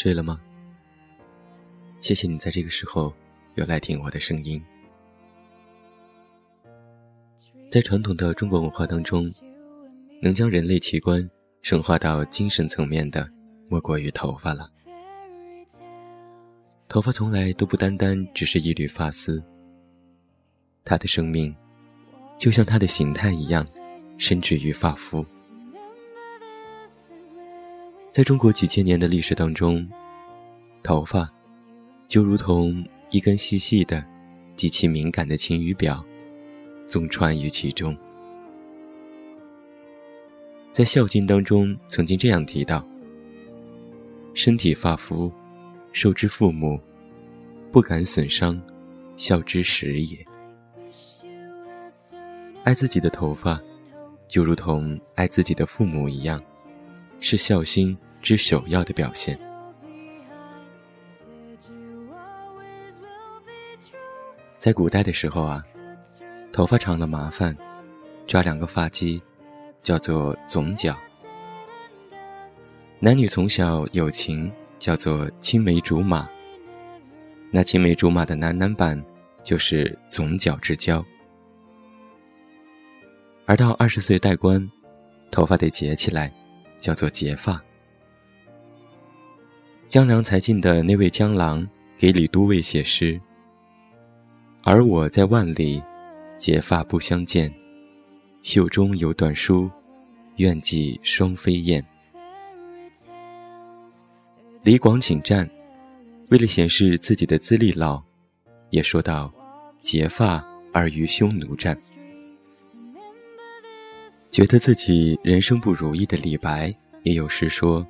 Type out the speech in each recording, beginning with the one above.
睡了吗？谢谢你在这个时候又来听我的声音。在传统的中国文化当中，能将人类器官升华到精神层面的，莫过于头发了。头发从来都不单单只是一缕发丝，它的生命就像它的形态一样，深植于发肤。在中国几千年的历史当中，头发就如同一根细细的、极其敏感的晴雨表，纵穿于其中。在《孝经》当中曾经这样提到：“身体发肤。”受之父母，不敢损伤，孝之始也。爱自己的头发，就如同爱自己的父母一样，是孝心之首要的表现。在古代的时候啊，头发长了麻烦，抓两个发髻，叫做总角。男女从小有情。叫做青梅竹马。那青梅竹马的男男版，就是总角之交。而到二十岁戴冠，头发得结起来，叫做结发。江郎才尽的那位江郎给李都尉写诗：“而我在万里，结发不相见，袖中有短书，愿寄双飞燕。”李广请战，为了显示自己的资历老，也说道：“结发而与匈奴战。”觉得自己人生不如意的李白也有诗说：“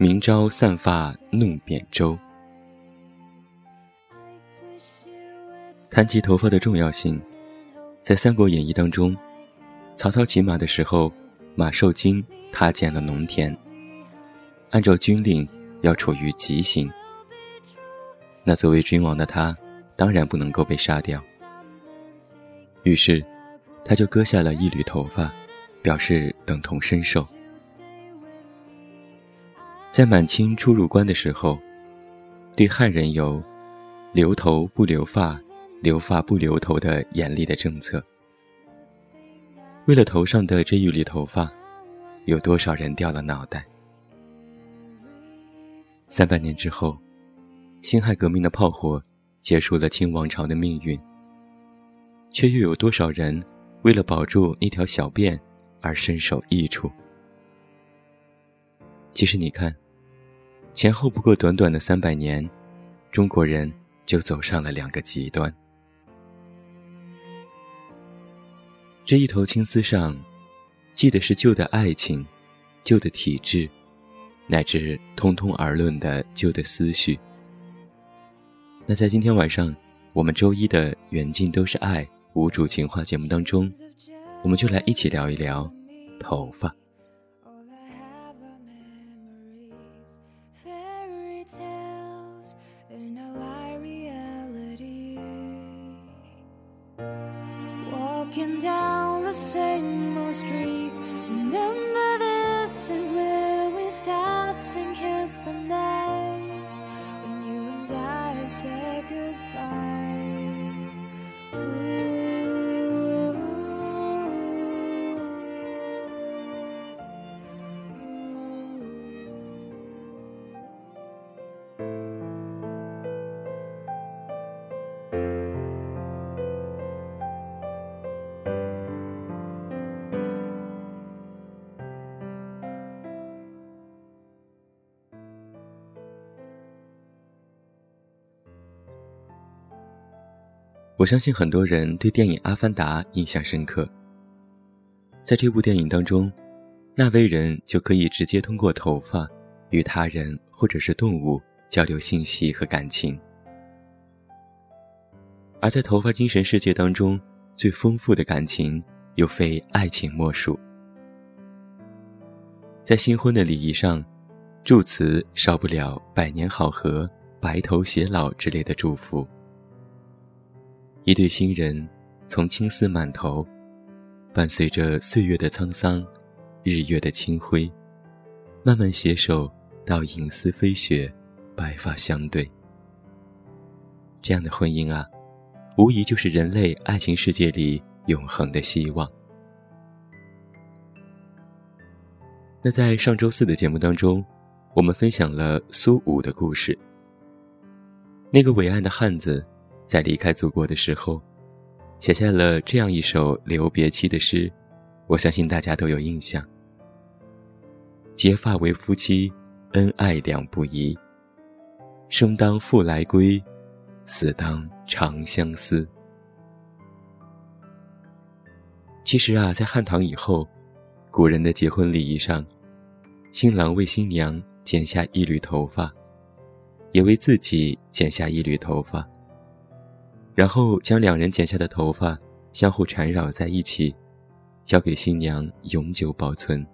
明朝散发弄扁舟。”谈及头发的重要性，在《三国演义》当中，曹操骑马的时候，马受惊踏见了农田，按照军令。要处于极刑，那作为君王的他，当然不能够被杀掉。于是，他就割下了一缕头发，表示等同身受。在满清初入关的时候，对汉人有“留头不留发，留发不留头”的严厉的政策。为了头上的这一缕头发，有多少人掉了脑袋？三百年之后，辛亥革命的炮火结束了清王朝的命运，却又有多少人为了保住那条小辫而身首异处？其实你看，前后不过短短的三百年，中国人就走上了两个极端。这一头青丝上，系的是旧的爱情，旧的体质。乃至通通而论的旧的思绪。那在今天晚上，我们周一的远近都是爱无主情话节目当中，我们就来一起聊一聊头发。我相信很多人对电影《阿凡达》印象深刻。在这部电影当中，纳威人就可以直接通过头发与他人或者是动物交流信息和感情。而在头发精神世界当中，最丰富的感情又非爱情莫属。在新婚的礼仪上，祝词少不了“百年好合”“白头偕老”之类的祝福。一对新人，从青丝满头，伴随着岁月的沧桑，日月的清辉，慢慢携手到银丝飞雪，白发相对。这样的婚姻啊，无疑就是人类爱情世界里永恒的希望。那在上周四的节目当中，我们分享了苏武的故事。那个伟岸的汉子，在离开祖国的时候，写下了这样一首留别期的诗，我相信大家都有印象：“结发为夫妻，恩爱两不疑。生当复来归，死当长相思。”其实啊，在汉唐以后，古人的结婚礼仪上，新郎为新娘剪下一缕头发。也为自己剪下一缕头发，然后将两人剪下的头发相互缠绕在一起，交给新娘永久保存。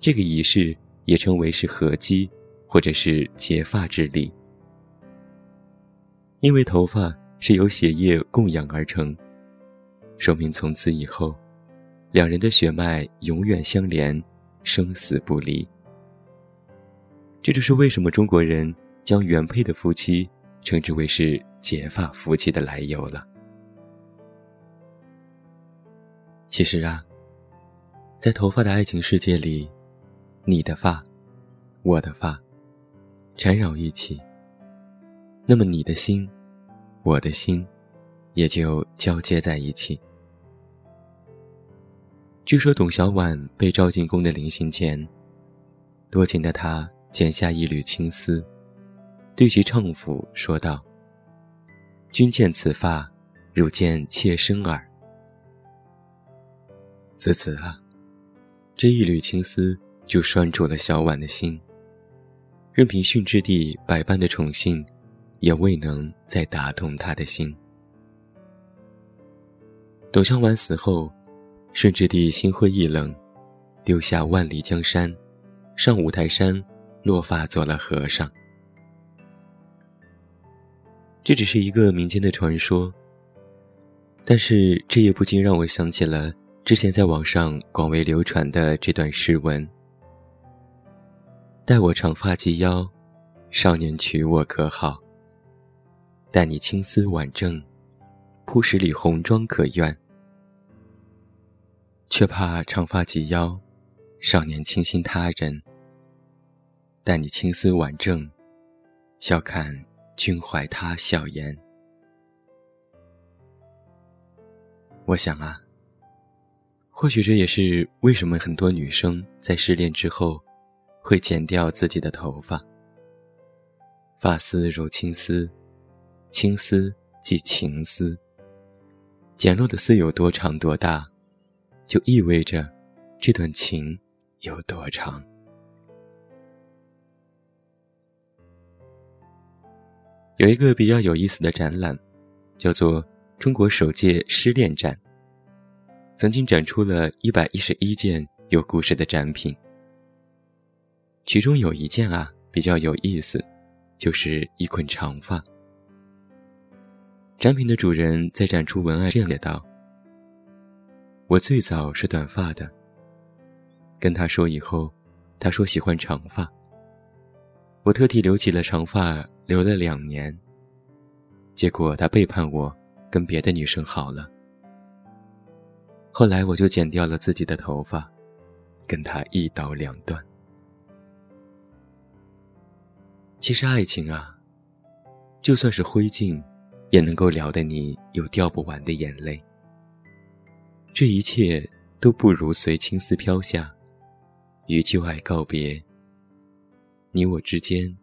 这个仪式也称为是合击，或者是结发之礼。因为头发是由血液供养而成，说明从此以后，两人的血脉永远相连，生死不离。这就是为什么中国人将原配的夫妻称之为是结发夫妻的来由了。其实啊，在头发的爱情世界里，你的发，我的发，缠绕一起，那么你的心，我的心，也就交接在一起。据说董小宛被召进宫的临行前，多情的他。剪下一缕青丝，对其丈夫说道：“君见此发，如见妾身耳。”自此啊，这一缕青丝就拴住了小婉的心。任凭顺治帝百般的宠幸，也未能再打动他的心。董小宛死后，顺治帝心灰意冷，丢下万里江山，上五台山。落发做了和尚，这只是一个民间的传说。但是这也不禁让我想起了之前在网上广为流传的这段诗文：“待我长发及腰，少年娶我可好？待你青丝挽正，铺十里红妆可愿？却怕长发及腰，少年倾心他人。”待你青丝挽正，笑看君怀他笑颜。我想啊，或许这也是为什么很多女生在失恋之后，会剪掉自己的头发。发丝如青丝，青丝即情丝。剪落的丝有多长多大，就意味着这段情有多长。有一个比较有意思的展览，叫做“中国首届失恋展”。曾经展出了一百一十一件有故事的展品，其中有一件啊比较有意思，就是一捆长发。展品的主人在展出文案这样写道：“我最早是短发的，跟他说以后，他说喜欢长发。我特地留起了长发。”留了两年，结果他背叛我，跟别的女生好了。后来我就剪掉了自己的头发，跟他一刀两断。其实爱情啊，就算是灰烬，也能够撩得你有掉不完的眼泪。这一切都不如随青丝飘下，与旧爱告别。你我之间。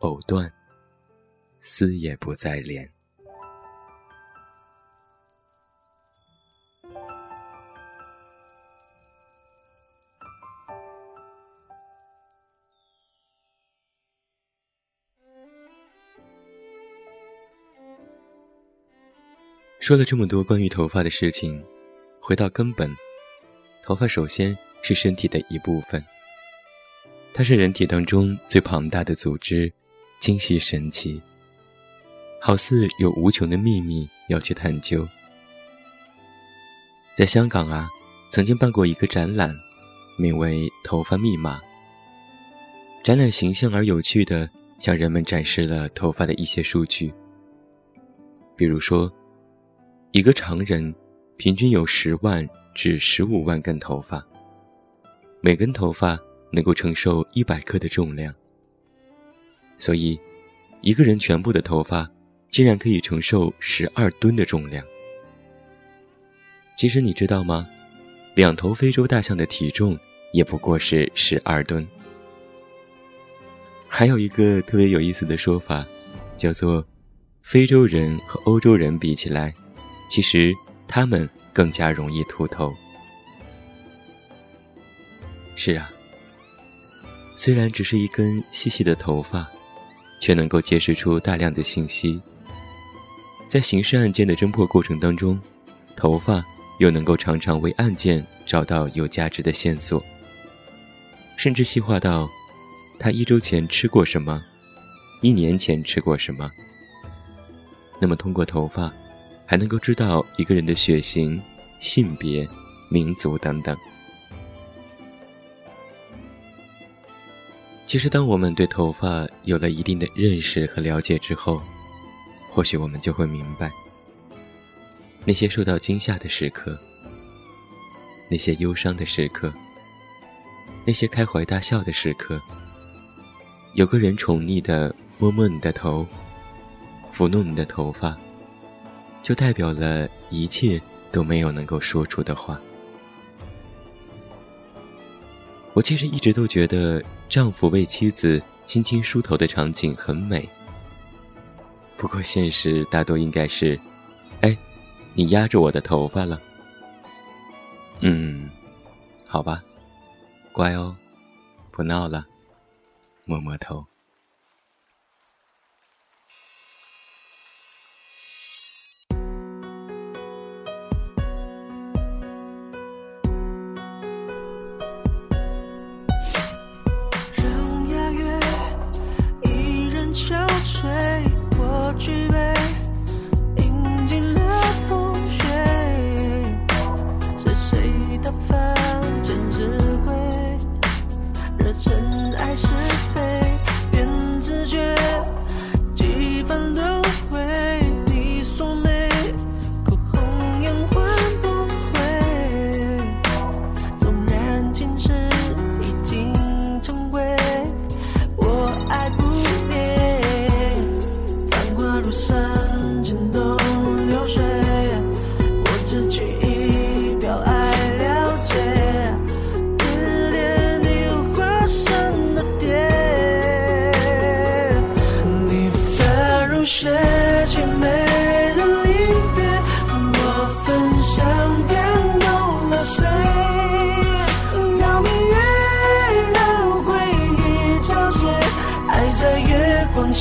藕断丝也不再连。说了这么多关于头发的事情，回到根本，头发首先是身体的一部分，它是人体当中最庞大的组织。精细神奇，好似有无穷的秘密要去探究。在香港啊，曾经办过一个展览，名为《头发密码》，展览形象而有趣的向人们展示了头发的一些数据。比如说，一个常人平均有十万至十五万根头发，每根头发能够承受一百克的重量。所以，一个人全部的头发竟然可以承受十二吨的重量。其实你知道吗？两头非洲大象的体重也不过是十二吨。还有一个特别有意思的说法，叫做“非洲人和欧洲人比起来，其实他们更加容易秃头。”是啊，虽然只是一根细细的头发，却能够揭示出大量的信息。在刑事案件的侦破过程当中，头发。又能够常常为案件找到有价值的线索，甚至细化到他一周前吃过什么，一年前吃过什么。那么通过头发，还能够知道一个人的血型、性别、民族等等。其实，当我们对头发有了一定的认识和了解之后，或许我们就会明白。那些受到惊吓的时刻，那些忧伤的时刻，那些开怀大笑的时刻，有个人宠溺的摸摸你的头，抚弄你的头发，就代表了一切都没有能够说出的话。我其实一直都觉得丈夫为妻子轻轻梳头的场景很美，不过现实大多应该是，哎。你压着我的头发了，嗯，好吧，乖哦，不闹了，摸摸头。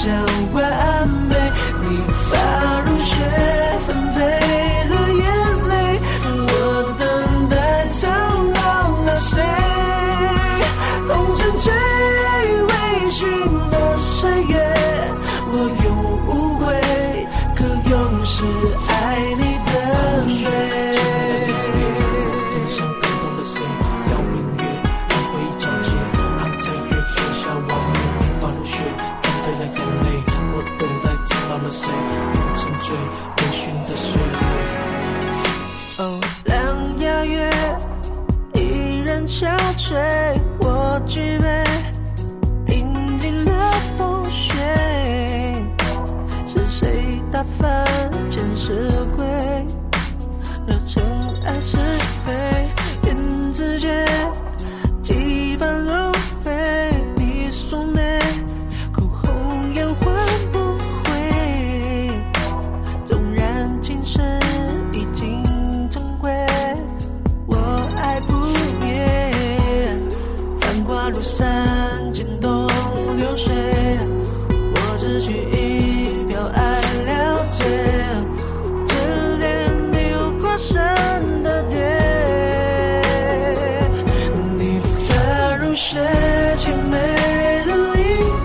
show. 谁凄美了离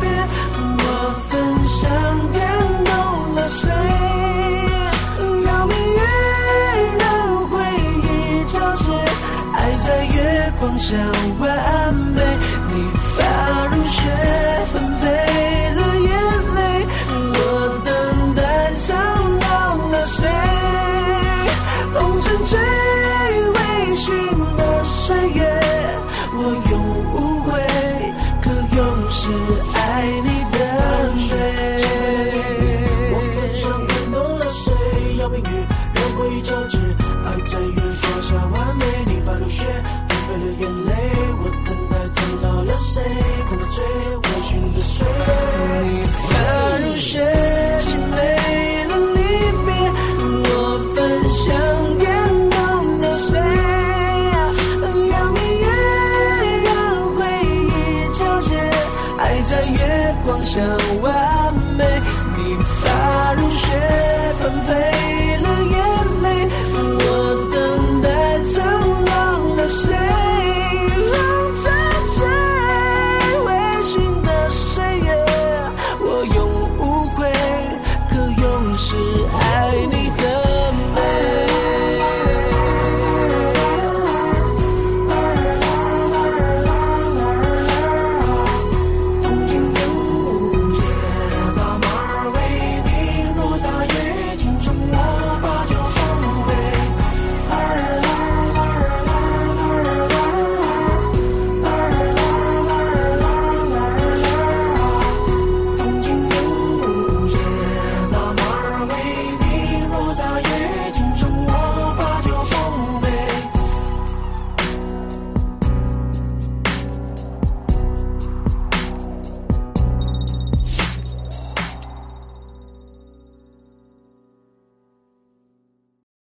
别？我焚香感动了谁？邀明月，让回忆皎洁，爱在月光下，晚安。我爱你。